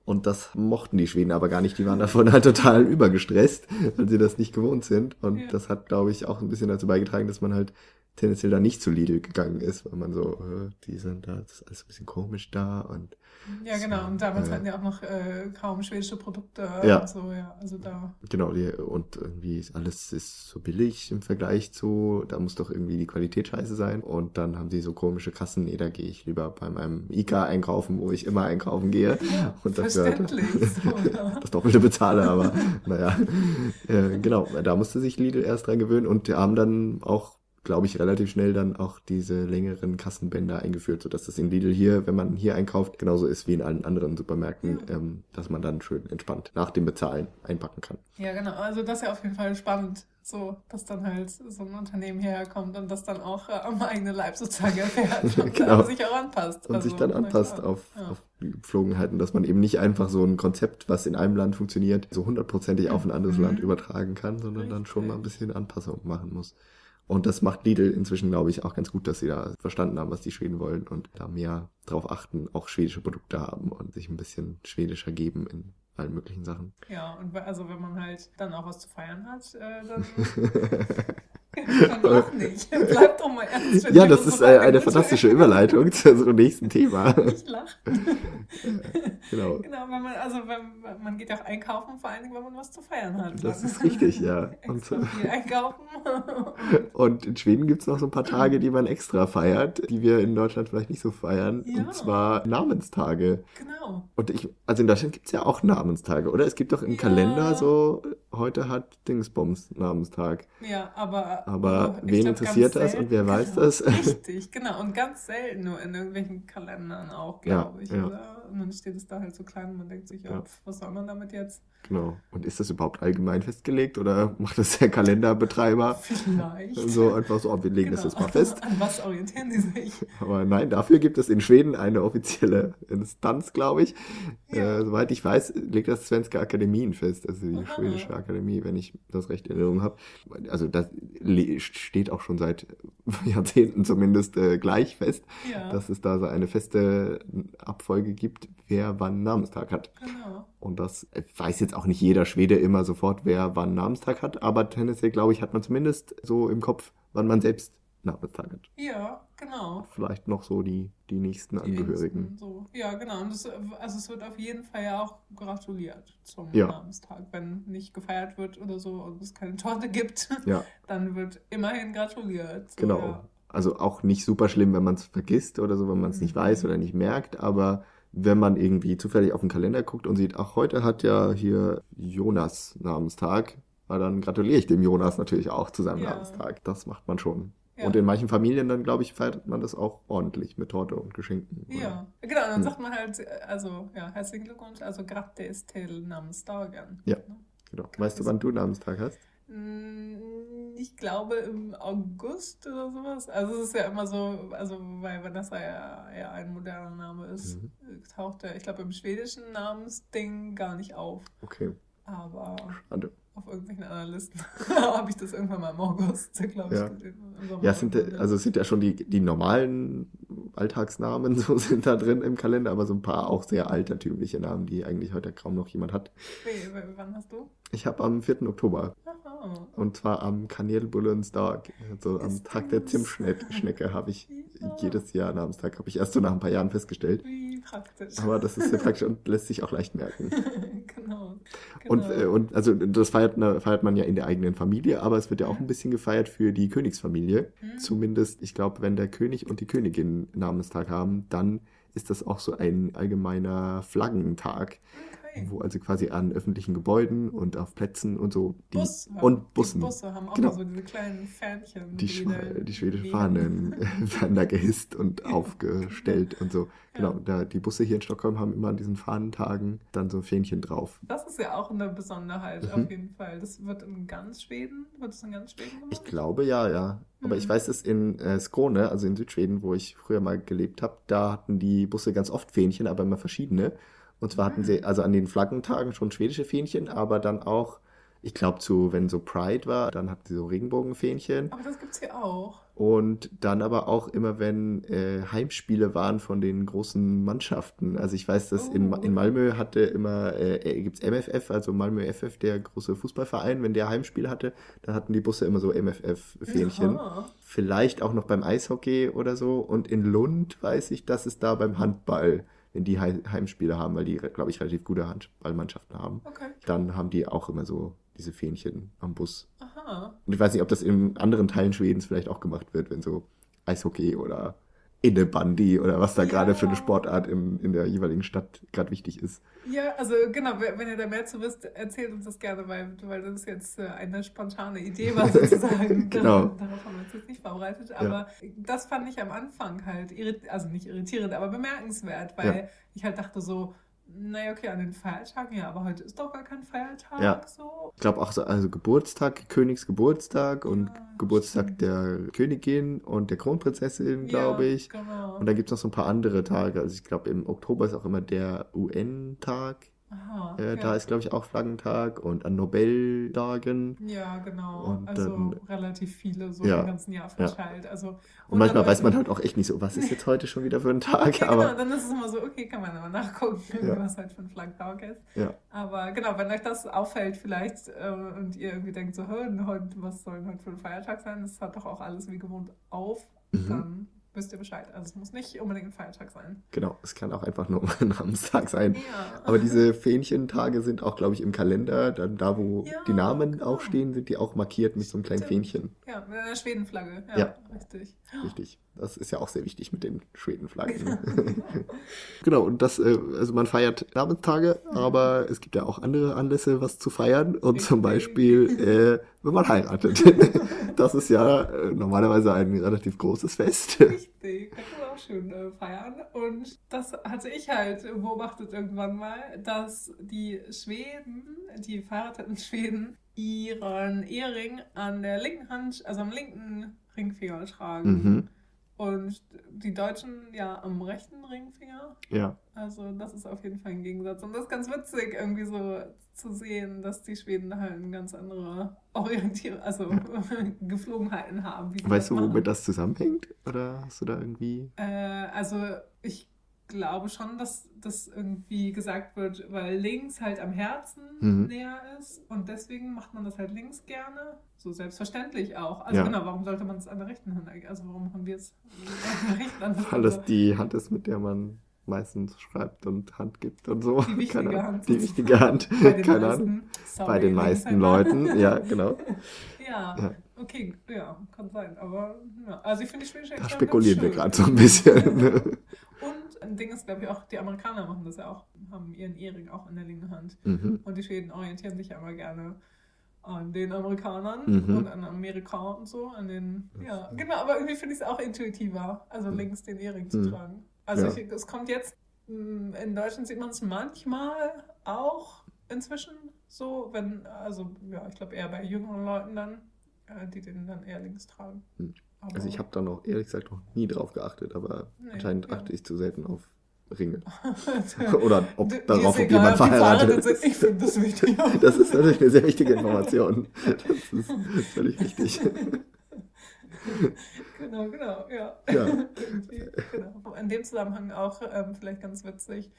und das mochten die Schweden aber gar nicht. Die waren davon halt total übergestresst, weil sie das nicht gewohnt sind. Und ja. das hat, glaube ich, auch ein bisschen dazu beigetragen, dass man halt tendenziell da nicht zu Lidl gegangen ist, weil man so, äh, die sind da, das ist alles ein bisschen komisch da und ja, genau. Und damals äh, hatten ja auch noch äh, kaum schwedische Produkte. Ja. Und so, ja. Also da. Genau, die, und irgendwie alles ist so billig im Vergleich zu, da muss doch irgendwie die Qualität scheiße sein. Und dann haben sie so komische Kassen, nee, da gehe ich lieber bei meinem IKA einkaufen, wo ich immer einkaufen gehe. Ja, und dafür halt so, das Doppelte bezahle, aber naja. Äh, genau, da musste sich Lidl erst dran gewöhnen und die haben dann auch glaube ich, relativ schnell dann auch diese längeren Kassenbänder eingeführt, sodass das in Lidl hier, wenn man hier einkauft, genauso ist wie in allen anderen Supermärkten, ja. ähm, dass man dann schön entspannt nach dem Bezahlen einpacken kann. Ja, genau. Also das ist ja auf jeden Fall spannend, so, dass dann halt so ein Unternehmen herkommt und das dann auch äh, am eigenen Leib sozusagen erfährt und genau. sich auch anpasst. Und also, sich dann anpasst auf, ja. auf die Gepflogenheiten, dass man eben nicht einfach so ein Konzept, was in einem Land funktioniert, so hundertprozentig auf ein anderes mhm. Land übertragen kann, sondern Richtig. dann schon mal ein bisschen Anpassung machen muss. Und das macht Lidl inzwischen, glaube ich, auch ganz gut, dass sie da verstanden haben, was die Schweden wollen und da mehr drauf achten, auch schwedische Produkte haben und sich ein bisschen schwedischer geben in allen möglichen Sachen. Ja, und also wenn man halt dann auch was zu feiern hat, äh, dann Doch nicht. Bleib doch mal ernst. Ja, das ist äh, eine fantastische Überleitung zu unserem nächsten Thema. Ich lache. genau. Genau, wenn man, also wenn, man geht auch einkaufen, vor allen Dingen, wenn man was zu feiern hat. Das ist richtig, ja. Und, viel einkaufen. und in Schweden gibt es noch so ein paar Tage, die man extra feiert, die wir in Deutschland vielleicht nicht so feiern. Ja. Und zwar Namenstage. Genau. Und ich, also in Deutschland gibt es ja auch Namenstage, oder? Es gibt doch im ja. Kalender so, heute hat Dingsbums Namenstag. Ja, aber aber oh, wen glaub, interessiert das und wer weiß genau, das? Richtig, genau. Und ganz selten nur in irgendwelchen Kalendern auch, glaube ja, ich. Ja. Oder? Und dann steht es da halt so klein und man denkt sich, ja, was soll man damit jetzt? Genau. Und ist das überhaupt allgemein festgelegt oder macht das der Kalenderbetreiber? Vielleicht. So einfach so, oh, wir legen genau. das jetzt mal fest. An was orientieren die sich? Aber nein, dafür gibt es in Schweden eine offizielle Instanz, glaube ich. Ja. Äh, soweit ich weiß, legt das Svenska Akademien fest, also die Aha. schwedische Akademie, wenn ich das recht in Erinnerung habe. Also das steht auch schon seit Jahrzehnten zumindest äh, gleich fest, ja. dass es da so eine feste Abfolge gibt, wer wann Namenstag hat. Genau. Und das weiß jetzt auch nicht jeder Schwede immer sofort, wer wann Namenstag hat, aber tendenziell, glaube ich, hat man zumindest so im Kopf, wann man selbst Namenstag hat. Ja, genau. Vielleicht noch so die, die nächsten die Angehörigen. Nächsten, so. Ja, genau. Und das, also es wird auf jeden Fall ja auch gratuliert zum ja. Namenstag. Wenn nicht gefeiert wird oder so und es keine Torte gibt, ja. dann wird immerhin gratuliert. So, genau. Ja. Also auch nicht super schlimm, wenn man es vergisst oder so, wenn man es mhm. nicht weiß oder nicht merkt, aber wenn man irgendwie zufällig auf den Kalender guckt und sieht, ach, heute hat ja hier Jonas Namenstag, dann gratuliere ich dem Jonas natürlich auch zu seinem ja. Namenstag. Das macht man schon. Ja. Und in manchen Familien dann, glaube ich, feiert man das auch ordentlich mit Torte und Geschenken. Ja, genau, dann hm. sagt man halt, also, ja, herzlichen Glückwunsch, also grattis till Namnsdagen. Ja, genau. Weißt du, wann du Namenstag hast? Mm, ich glaube im August oder sowas. Also es ist ja immer so, also weil Vanessa ja, ja ein moderner Name ist, mhm. taucht er, ich glaube, im schwedischen Namensding gar nicht auf. Okay. Aber Schade. auf irgendwelchen anderen Listen habe ich das irgendwann mal im August, glaube ich. Ja, ja sind, also es sind ja schon die, die normalen Alltagsnamen so sind da drin im Kalender, aber so ein paar auch sehr altertümliche Namen, die eigentlich heute kaum noch jemand hat. Wie, wann hast du? Ich habe am 4. Oktober. Aha. Und zwar am Kanelbullensdag, also am Tag der Zimtschnecke habe ich ja. jedes Jahr Namenstag, habe ich erst so nach ein paar Jahren festgestellt. Wie praktisch. Aber das ist sehr praktisch und lässt sich auch leicht merken. genau, Genau. Und, äh, und also das feiert, feiert man ja in der eigenen Familie, aber es wird ja auch mhm. ein bisschen gefeiert für die Königsfamilie. Mhm. Zumindest, ich glaube, wenn der König und die Königin Namenstag haben, dann ist das auch so ein allgemeiner Flaggentag. Okay. Wo also quasi an öffentlichen Gebäuden und auf Plätzen und so die Bus, und Bussen. Die Busse haben auch genau. so diese kleinen Fähnchen. Die, die, die schwedische Fahnen werden da gehisst und aufgestellt und so. Genau, da, die Busse hier in Stockholm haben immer an diesen Fahnentagen dann so Fähnchen drauf. Das ist ja auch eine Besonderheit, mhm. auf jeden Fall. Das wird in ganz Schweden, wird es in ganz Schweden gemacht? Ich glaube ja, ja. Aber mhm. ich weiß, dass in äh, Skåne, also in Südschweden, wo ich früher mal gelebt habe, da hatten die Busse ganz oft Fähnchen, aber immer verschiedene. Und zwar hatten sie also an den Flaggentagen schon schwedische Fähnchen, aber dann auch, ich glaube, zu, wenn so Pride war, dann hatten sie so Regenbogenfähnchen. Aber das gibt's hier auch. Und dann aber auch immer, wenn äh, Heimspiele waren von den großen Mannschaften. Also ich weiß, dass oh. in, in Malmö hatte immer, äh, äh gibt's MFF, also Malmö FF, der große Fußballverein, wenn der Heimspiel hatte, dann hatten die Busse immer so MFF-Fähnchen. Vielleicht auch noch beim Eishockey oder so. Und in Lund weiß ich, dass es da beim Handball wenn die Heimspiele haben, weil die, glaube ich, relativ gute Handballmannschaften haben, okay. dann haben die auch immer so diese Fähnchen am Bus. Aha. Und ich weiß nicht, ob das in anderen Teilen Schwedens vielleicht auch gemacht wird, wenn so Eishockey oder Innebandi oder was da ja. gerade für eine Sportart in, in der jeweiligen Stadt gerade wichtig ist. Ja, also genau, wenn ihr da mehr zu wisst, erzählt uns das gerne, weil, weil das jetzt äh, eine spontane Idee war sozusagen. genau. Darauf haben wir uns jetzt nicht vorbereitet, aber ja. das fand ich am Anfang halt, also nicht irritierend, aber bemerkenswert, weil ja. ich halt dachte so, naja, okay, an den Feiertagen, ja, aber heute ist doch gar kein Feiertag. Ja. So. Ich glaube auch so, also Geburtstag, Königsgeburtstag und ja, Geburtstag stimmt. der Königin und der Kronprinzessin, glaube ich. Genau. Und dann gibt es noch so ein paar andere Tage. Also ich glaube, im Oktober ist auch immer der UN-Tag. Aha, äh, ja. Da ist, glaube ich, auch Flaggentag und an Nobeltagen. Ja, genau. Und also dann, relativ viele so ja, im ganzen Jahr verteilt. Ja. Also, und manchmal weiß man halt auch echt nicht so, was ist jetzt heute schon wieder für ein Tag. Okay, aber genau, dann ist es immer so, okay, kann man aber nachgucken, was heute für ein Flaggentag ist. Ja. Aber genau, wenn euch das auffällt vielleicht äh, und ihr irgendwie denkt so, heute, was soll heute für ein Feiertag sein, das hat doch auch alles wie gewohnt auf, mhm. dann wisst ihr Bescheid. Also es muss nicht unbedingt ein Feiertag sein. Genau, es kann auch einfach nur ein Samstag sein. Ja. Aber diese Fähnchentage sind auch, glaube ich, im Kalender, dann da, wo ja, die Namen genau. auch stehen, sind die auch markiert mit so einem kleinen Stimmt. Fähnchen. Ja, mit einer Schwedenflagge. Ja, ja, richtig. Richtig. Das ist ja auch sehr wichtig mit den Schwedenflaggen. genau, und das, äh, also man feiert Namenstage, aber es gibt ja auch andere Anlässe, was zu feiern. Und zum Beispiel, äh, wenn man heiratet. das ist ja äh, normalerweise ein relativ großes Fest. Richtig, kann man auch schön äh, feiern. Und das hatte ich halt beobachtet irgendwann mal, dass die Schweden, die verheirateten Schweden, ihren Ehering an der linken Hand, also am linken Ringfinger tragen. Mhm. Und die Deutschen ja am rechten Ringfinger. Ja. Also das ist auf jeden Fall ein Gegensatz. Und das ist ganz witzig, irgendwie so zu sehen, dass die Schweden halt eine ganz andere Orientierung, also ja. Geflogenheiten haben. weißt du, womit das zusammenhängt? Oder hast du da irgendwie. Äh, also ich glaube schon, dass das irgendwie gesagt wird, weil links halt am Herzen mhm. näher ist und deswegen macht man das halt links gerne. So selbstverständlich auch. Also ja. genau, warum sollte man es an der rechten Hand Also warum machen wir es an der rechten Hand? Weil das die Hand ist, mit der man meistens schreibt und Hand gibt und so. Die wichtige Keine, Hand. Die wichtige Hand. Bei den Keine Ahnung. Bei den meisten Leuten, ja, genau. ja. ja. Okay, ja, kann sein. Aber ja. also ich finde die schwedische Da spekulieren wir gerade so ein bisschen. Und ein Ding ist, glaube ich, auch, die Amerikaner machen das ja auch, haben ihren Ehering auch in der linken Hand. Mhm. Und die Schweden orientieren sich ja immer gerne an den Amerikanern mhm. und an Amerika und so, an den, ja, genau, aber irgendwie finde ich es auch intuitiver, also mhm. links den Ehering zu mhm. tragen. Also ja. ich, es kommt jetzt, mm, in Deutschland sieht man es manchmal auch inzwischen so, wenn, also ja, ich glaube eher bei jüngeren Leuten dann, äh, die den dann eher links tragen. Mhm. Also ich habe da noch ehrlich gesagt noch nie drauf geachtet, aber nee, anscheinend ja. achte ich zu selten auf Ringe. Oder ob D darauf, ob jemand verheiratet ist. Ich finde das wichtig. das ist natürlich eine sehr wichtige Information. Das ist völlig richtig. genau, genau, ja. ja. genau. In dem Zusammenhang auch ähm, vielleicht ganz witzig,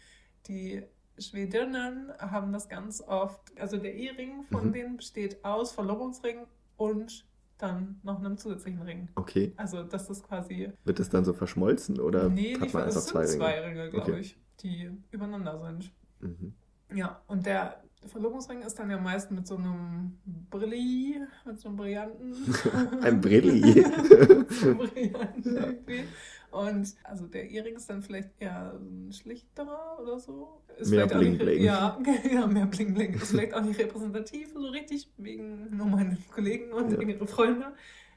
die Schwedinnen haben das ganz oft, also der Ehering von mhm. denen besteht aus Verlobungsring und dann noch einem zusätzlichen Ring. Okay. Also das ist quasi. Wird es dann so verschmolzen oder nee, hat man einfach zwei Ringe? zwei Ringe, glaube okay. ich, die übereinander sind. Mhm. Ja, und der der Verlobungsring ist dann ja meist mit so einem Brilli, mit so einem Brillanten. Ein Brilli. so Brillanten irgendwie. Und also der Ehering ist dann vielleicht eher ein schlichterer oder so. Ist mehr Bling Bling. Ja, ja, mehr Bling Bling. Ist vielleicht auch nicht repräsentativ, so richtig, wegen nur meine Kollegen und ja. ihre Freunde.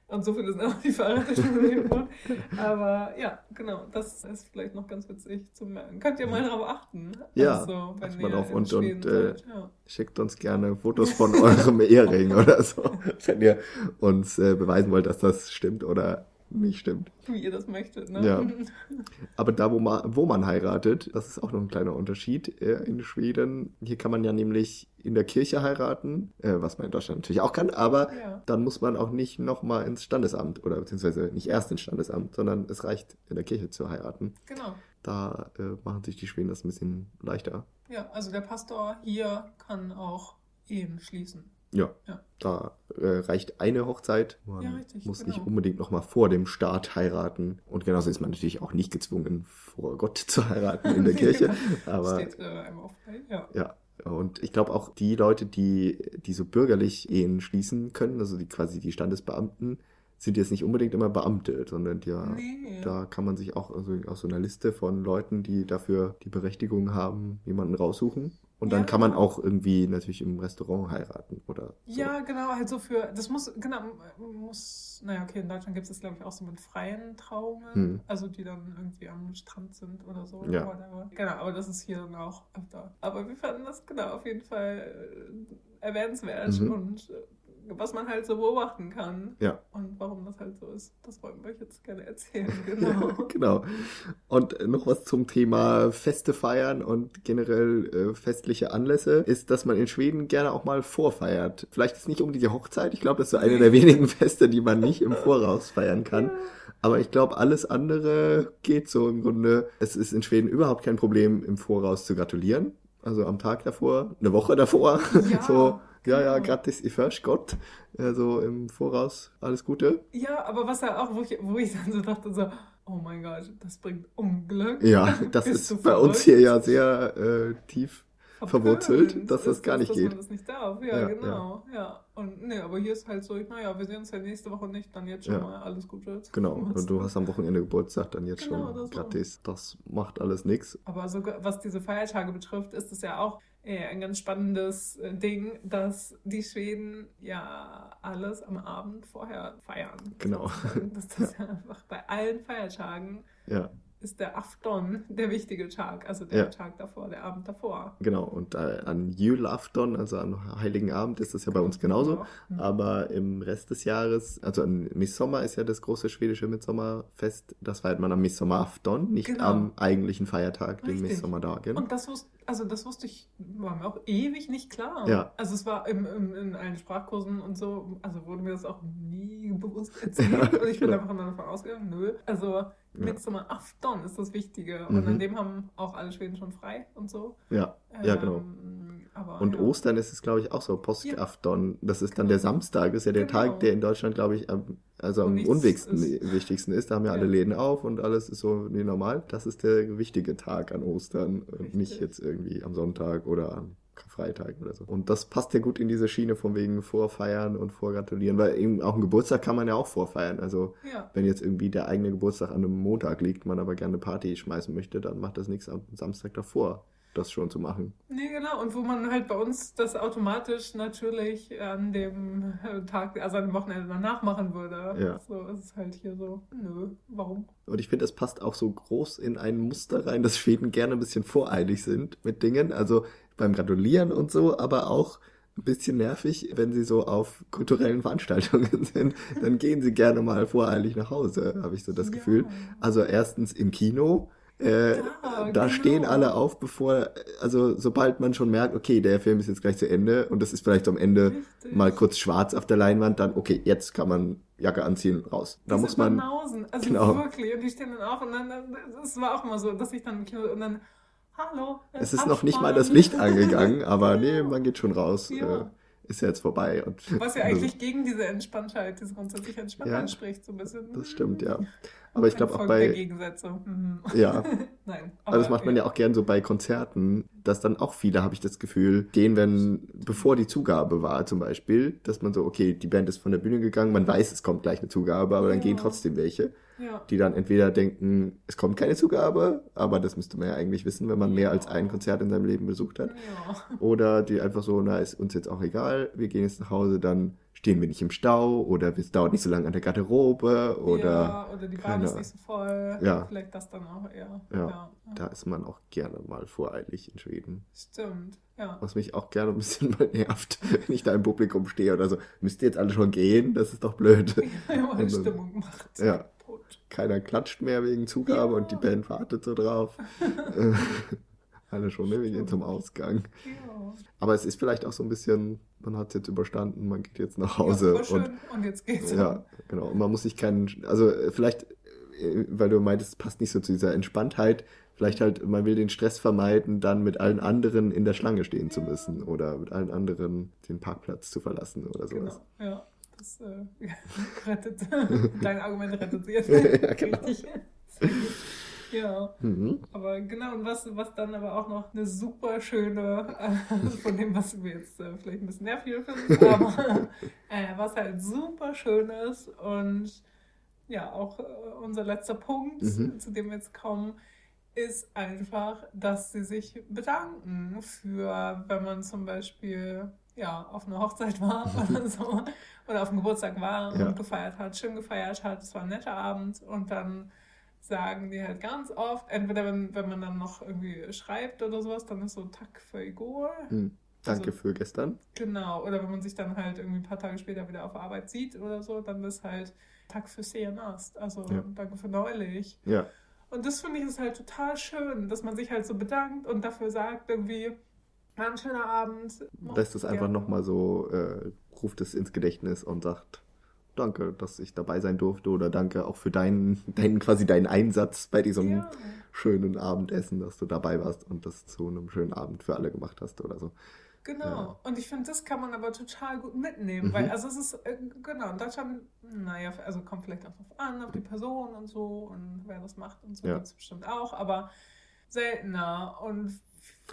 Und so viele sind auch die Fahrradschule. Aber ja, genau, das ist vielleicht noch ganz witzig zu merken. Könnt ihr mal darauf achten. Ja, also, wenn ihr auf und, und äh, ja. schickt uns gerne Fotos von eurem Ehering oder so, wenn ihr uns äh, beweisen wollt, dass das stimmt oder nicht stimmt. Wie ihr das möchtet, ne? Ja. Aber da, wo man, wo man heiratet, das ist auch noch ein kleiner Unterschied äh, in Schweden. Hier kann man ja nämlich in der Kirche heiraten, äh, was man in Deutschland natürlich auch kann, aber ja. dann muss man auch nicht nochmal ins Standesamt oder beziehungsweise nicht erst ins Standesamt, sondern es reicht, in der Kirche zu heiraten. Genau. Da äh, machen sich die Schweden das ein bisschen leichter. Ja, also der Pastor hier kann auch Ehen schließen. Ja, ja. da äh, reicht eine Hochzeit. Man ja, richtig, muss genau. nicht unbedingt nochmal vor dem Start heiraten. Und genauso ist man natürlich auch nicht gezwungen, vor Gott zu heiraten in der Kirche. aber, Steht äh, einem frei, ja. Ja, und ich glaube auch die Leute, die, die so bürgerlich Ehen schließen können, also die quasi die Standesbeamten, sind jetzt nicht unbedingt immer Beamte, sondern die, nee. da kann man sich auch also aus so einer Liste von Leuten, die dafür die Berechtigung haben, jemanden raussuchen. Und dann ja, kann man auch irgendwie natürlich im Restaurant heiraten oder so. Ja, genau, halt so für, das muss, genau, muss, naja, okay, in Deutschland gibt es das, glaube ich, auch so mit freien Trauungen, hm. also die dann irgendwie am Strand sind oder so. Ja. Oder genau, aber das ist hier dann auch öfter. Aber wir fanden das, genau, auf jeden Fall äh, erwähnenswert mhm. und äh, was man halt so beobachten kann. Ja. Und warum das halt so ist. Das wollten wir euch jetzt gerne erzählen. Genau. genau. Und noch was zum Thema Feste feiern und generell äh, festliche Anlässe ist, dass man in Schweden gerne auch mal vorfeiert. Vielleicht ist nicht um die Hochzeit. Ich glaube, das ist so eine der wenigen Feste, die man nicht im Voraus feiern kann. Ja. Aber ich glaube, alles andere geht so im Grunde. Es ist in Schweden überhaupt kein Problem, im Voraus zu gratulieren. Also am Tag davor, eine Woche davor. Ja. so ja, ja, gratis i Förskott. Also im Voraus alles Gute. Ja, aber was ja auch, wo ich, wo ich dann so dachte, so, oh mein Gott, das bringt Unglück. Ja, das ist bei uns hier ja sehr äh, tief verwurzelt, dass das gar nicht dass geht. Dass man das nicht darf, ja, ja genau, ja. ja. Und nee, aber hier ist halt so, naja, wir sehen uns ja nächste Woche nicht, dann jetzt schon ja. mal alles Gute. Genau, und du hast am Wochenende Geburtstag, dann jetzt genau, schon gratis. Das macht alles nichts. Aber so, was diese Feiertage betrifft, ist es ja auch äh, ein ganz spannendes äh, Ding, dass die Schweden ja alles am Abend vorher feiern. Genau. Dass das ja einfach bei allen Feiertagen ja ist der Afton der wichtige Tag, also der ja. Tag davor, der Abend davor. Genau, und äh, an Julafton, also an Heiligen Abend, ist das ja bei uns genauso. Mhm. Aber im Rest des Jahres, also an Missommer ist ja das große schwedische Mitsommerfest, das feiert man am Missommerafton, nicht genau. am eigentlichen Feiertag, den Missommerdagen. Und das wusste, also das wusste ich, war mir auch ewig nicht klar. Ja. Also es war im, im, in allen Sprachkursen und so, also wurde mir das auch nie bewusst erzählt. Ja, und ich bin genau. einfach davon ausgegangen, nö. Also Midsummer Afton ist das Wichtige. Und mhm. an dem haben auch alle Schweden schon frei und so. Ja, ja, ähm, genau. Aber, und ja. Ostern ist es, glaube ich, auch so. Postafton. Das ist dann genau. der Samstag. Das ist ja der genau. Tag, der in Deutschland, glaube ich, am, also am unwichtigsten ist. wichtigsten ist. Da haben ja, ja, alle Läden auf und alles ist so wie normal. Das ist der wichtige Tag an Ostern. Richtig. Und nicht jetzt irgendwie am Sonntag oder am Freitag oder so. Und das passt ja gut in diese Schiene von wegen Vorfeiern und Vorgratulieren, weil eben auch ein Geburtstag kann man ja auch vorfeiern. Also ja. wenn jetzt irgendwie der eigene Geburtstag an einem Montag liegt, man aber gerne eine Party schmeißen möchte, dann macht das nichts am Samstag davor das schon zu machen. Nee, genau. Und wo man halt bei uns das automatisch natürlich an dem Tag, also am Wochenende danach machen würde. Ja. So ist es halt hier so, nö, warum? Und ich finde, es passt auch so groß in ein Muster rein, dass Schweden gerne ein bisschen voreilig sind mit Dingen. Also beim Gratulieren und so, aber auch ein bisschen nervig, wenn sie so auf kulturellen Veranstaltungen sind. Dann gehen sie gerne mal voreilig nach Hause, habe ich so das ja. Gefühl. Also erstens im Kino. Äh, ja, da genau. stehen alle auf, bevor, also sobald man schon merkt, okay, der Film ist jetzt gleich zu Ende und das ist vielleicht am Ende Richtig. mal kurz schwarz auf der Leinwand, dann okay, jetzt kann man Jacke anziehen, raus. Da muss man. Banausen. Also genau. wirklich, und die stehen dann auf und dann, es war auch mal so, dass ich dann und dann hallo. Es ist noch nicht mal das Licht angegangen, aber nee, man geht schon raus. Ja. Äh, ist ja jetzt vorbei. Und, Was ja eigentlich also, gegen diese Entspanntheit, diese grundsätzliche Entspanntheit ja, spricht, so ein bisschen. Das stimmt, ja. Aber ich glaube auch bei. Gegensätze. Mhm. Ja. Nein. Aber das macht man ja. ja auch gern so bei Konzerten, dass dann auch viele, habe ich das Gefühl, gehen, wenn, bevor die Zugabe war zum Beispiel, dass man so, okay, die Band ist von der Bühne gegangen, man weiß, es kommt gleich eine Zugabe, aber dann gehen trotzdem welche. Ja. Die dann entweder denken, es kommt keine Zugabe, aber das müsste man ja eigentlich wissen, wenn man mehr als ein Konzert in seinem Leben besucht hat. Ja. Oder die einfach so, na, ist uns jetzt auch egal, wir gehen jetzt nach Hause, dann stehen wir nicht im Stau oder es dauert nicht so lange an der Garderobe oder. Ja, oder die Bahn ist nicht so voll. Ja. Vielleicht das dann auch eher. Ja, ja, da ist man auch gerne mal voreilig in Schweden. Stimmt, ja. Was mich auch gerne ein bisschen mal nervt, wenn ich da im Publikum stehe oder so. Müsst ihr jetzt alle schon gehen? Das ist doch blöd. Ja, mal Stimmung macht. Ja. Keiner klatscht mehr wegen Zugabe ja. und die Band wartet so drauf. alle schon, ne? Wir gehen zum Ausgang. Ja. Aber es ist vielleicht auch so ein bisschen, man hat es jetzt überstanden, man geht jetzt nach Hause. Ja, und, und jetzt geht's. Ja, genau. Und man muss sich keinen, also vielleicht, äh, weil du meintest, es passt nicht so zu dieser Entspanntheit, vielleicht halt, man will den Stress vermeiden, dann mit allen anderen in der Schlange stehen zu müssen oder mit allen anderen den Parkplatz zu verlassen oder sowas. Genau, ja. Das äh, rettet, dein Argument rettet jetzt. ja, genau. Richtig. Ja, Mhm. aber genau, und was, was dann aber auch noch eine super schöne, äh, von dem, was wir jetzt äh, vielleicht ein bisschen nervig finden, aber äh, was halt super schön ist und ja, auch äh, unser letzter Punkt, Mhm. zu dem wir jetzt kommen, ist einfach, dass sie sich bedanken für, wenn man zum Beispiel ja, auf einer Hochzeit war oder so, oder auf dem Geburtstag war Ja. und gefeiert hat, schön gefeiert hat, es war ein netter Abend und dann sagen die halt ganz oft, entweder wenn, wenn man dann noch irgendwie schreibt oder sowas, dann ist so Tack für Igor. Mhm. Danke Also- für gestern. Genau, oder wenn man sich dann halt irgendwie ein paar Tage später wieder auf Arbeit sieht oder so, dann ist halt Tack für Seanast, also Ja. danke für neulich. Ja. Und das finde ich ist halt total schön, dass man sich halt so bedankt und dafür sagt irgendwie, war ein schöner Abend. Lässt es einfach nochmal so, äh, ruft es ins Gedächtnis und sagt, danke, dass ich dabei sein durfte oder danke auch für deinen, deinen quasi deinen Einsatz bei diesem Ja, schönen Abendessen, dass du dabei warst und das zu einem schönen Abend für alle gemacht hast oder so. genau. Ja. Und ich finde, das kann man aber total gut mitnehmen, Mhm. weil, also es ist, äh, genau, in Deutschland, naja, also kommt vielleicht auch drauf an, auf die Person und so und wer das macht und so, Ja. gibt es bestimmt auch, aber seltener und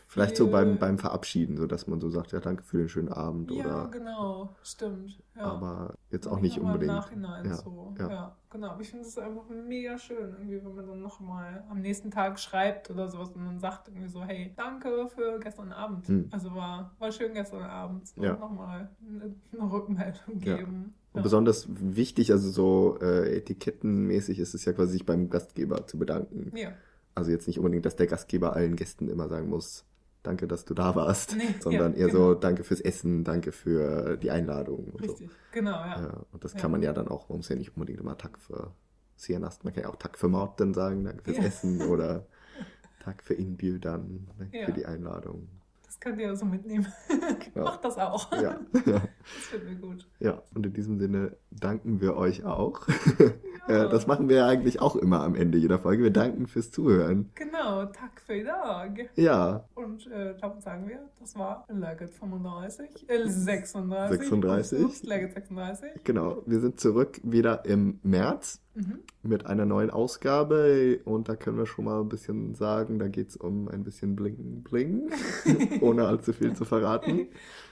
Vielleicht so beim, beim Verabschieden, so dass man so sagt, ja, danke für den schönen Abend Ja, oder genau, stimmt. Ja. aber jetzt auch nicht unbedingt. Im Nachhinein Ja, so. ja. Ja. genau. Aber ich finde es einfach mega schön, irgendwie, wenn man dann nochmal am nächsten Tag schreibt oder sowas und dann sagt irgendwie so, hey, danke für gestern Abend. Hm. Also war, war schön gestern Abend. Und Ja. nochmal eine, eine Rückmeldung geben. Und besonders wichtig, also so äh, etikettenmäßig ist es ja quasi, sich beim Gastgeber zu bedanken. Ja. Also jetzt nicht unbedingt, dass der Gastgeber allen Gästen immer sagen muss, danke, dass du da warst, Nee, sondern ja, eher genau. so, danke fürs Essen, danke für die Einladung und so. Richtig, genau, ja. Ja, und das Ja. kann man ja dann auch, man muss ja nicht unbedingt immer Tag für Sienast, man kann ja auch Tag für Morten sagen, danke fürs. Essen oder Tag für Inbjudan, danke Ja. für die Einladung. Das könnt ihr so mitnehmen. Genau. Macht das auch. Ja. Das finden wir gut. ja, und in diesem Sinne danken wir euch auch. Äh, Das machen wir ja eigentlich auch immer am Ende jeder Folge. Wir danken fürs Zuhören. Genau, Tag für i dag. Ja, Und äh, damit sagen wir, das war Legget 35, äh, 36. 36. Ups, Legget 36. genau. Wir sind zurück wieder im März Mhm. mit einer neuen Ausgabe und da können wir schon mal ein bisschen sagen, da geht es um ein bisschen Bling Bling, ohne allzu viel zu verraten.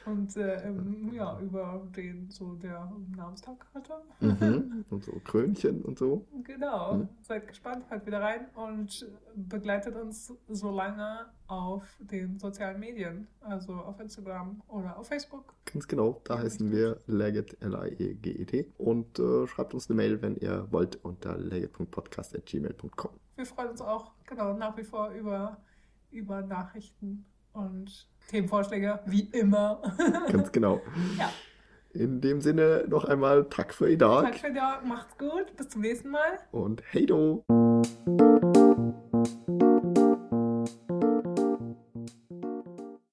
Und äh, ähm, ja, über den so der Namenstag hatte. Mhm. Und so Krönchen und so. Genau. Mhm. Seid gespannt, hört wieder rein und begleitet uns so lange auf den sozialen Medien, also auf Instagram oder auf Facebook. Ganz genau, da Ja, heißen wir Legget, L-A-E-G-E-T. Und äh, schreibt uns eine Mail, wenn ihr wollt, unter legget.podcast.gmail.com. Wir freuen uns auch genau nach wie vor über, über Nachrichten und Themenvorschläge, wie immer. Ganz genau. Ja. In dem Sinne noch einmal Tag für dag Danke für die Macht's gut. Bis zum nächsten Mal. und hey do!